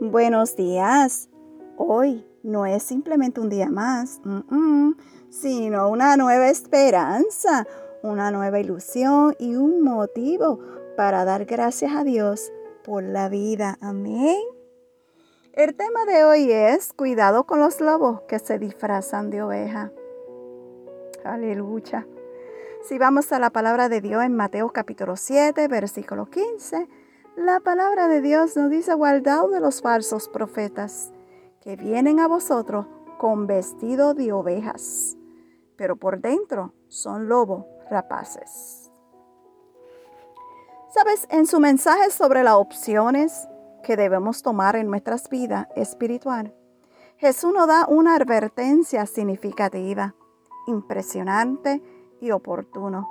Buenos días. Hoy no es simplemente un día más, sino una nueva esperanza, una nueva ilusión y un motivo para dar gracias a Dios por la vida. Amén. El tema de hoy es cuidado con los lobos que se disfrazan de oveja. Aleluya. Si vamos a la palabra de Dios en Mateo capítulo 7, versículo 15, la palabra de Dios nos dice, guardaos de los falsos profetas, que vienen a vosotros con vestido de ovejas, pero por dentro son lobos rapaces. Sabes, en su mensaje sobre las opciones que debemos tomar en nuestras vidas espiritual, Jesús nos da una advertencia significativa, impresionante y oportuno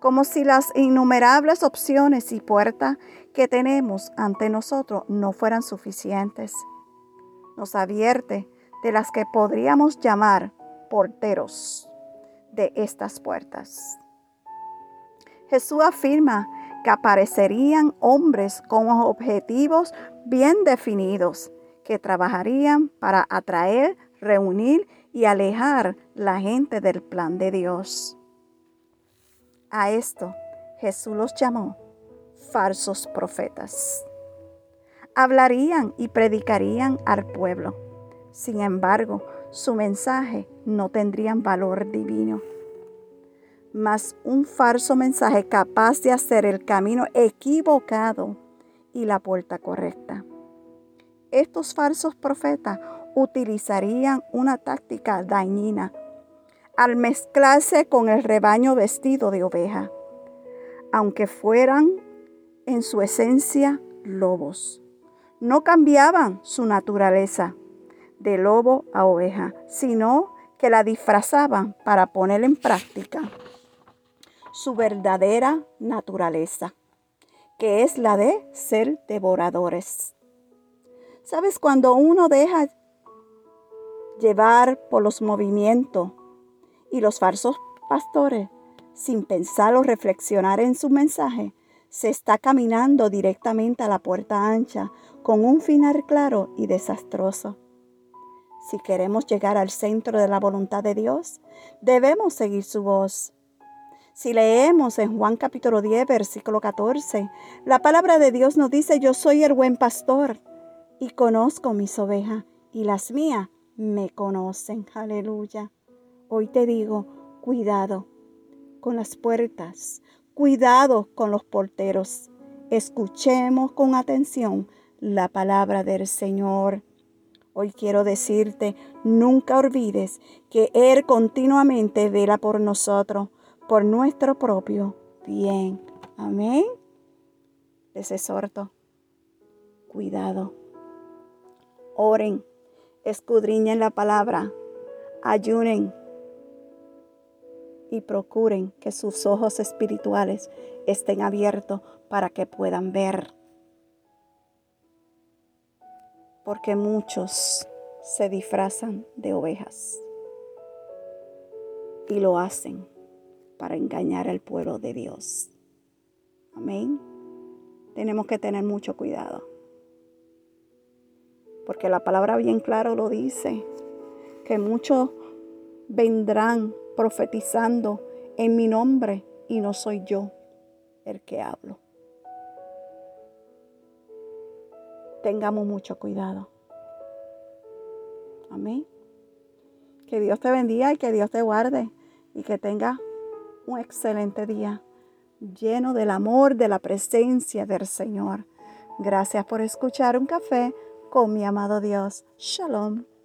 como si las innumerables opciones y puertas que tenemos ante nosotros no fueran suficientes. Nos advierte de las que podríamos llamar porteros de estas puertas. Jesús afirma que aparecerían hombres con objetivos bien definidos, que trabajarían para atraer, reunir y alejar la gente del plan de Dios. A esto Jesús los llamó falsos profetas. Hablarían y predicarían al pueblo. Sin embargo, su mensaje no tendría valor divino, mas un falso mensaje capaz de hacer el camino equivocado y la puerta correcta. Estos falsos profetas utilizarían una táctica dañina al mezclarse con el rebaño vestido de oveja, aunque fueran en su esencia lobos. No cambiaban su naturaleza de lobo a oveja, sino que la disfrazaban para poner en práctica su verdadera naturaleza, que es la de ser devoradores. ¿Sabes? Cuando uno deja llevar por los movimientos y los falsos pastores, sin pensar o reflexionar en su mensaje, se está caminando directamente a la puerta ancha con un final claro y desastroso. Si queremos llegar al centro de la voluntad de Dios, debemos seguir su voz. Si leemos en Juan capítulo 10, versículo 14, la palabra de Dios nos dice, yo soy el buen pastor y conozco mis ovejas y las mías me conocen. Aleluya. Hoy te digo, cuidado con las puertas, cuidado con los porteros. Escuchemos con atención la palabra del Señor. Hoy quiero decirte, nunca olvides que Él continuamente vela por nosotros, por nuestro propio bien. Amén. Les exhorto, cuidado. Oren, escudriñen la palabra, ayunen y procuren que sus ojos espirituales estén abiertos para que puedan ver. Porque muchos se disfrazan de ovejas y lo hacen para engañar al pueblo de Dios. Amén. Tenemos que tener mucho cuidado. Porque la palabra bien claro lo dice, que muchos vendrán profetizando en mi nombre y no soy yo el que hablo. Tengamos mucho cuidado. Amén. Que Dios te bendiga y que Dios te guarde y que tenga un excelente día lleno del amor, de la presencia del Señor. Gracias por escuchar un café con mi amado Dios. Shalom.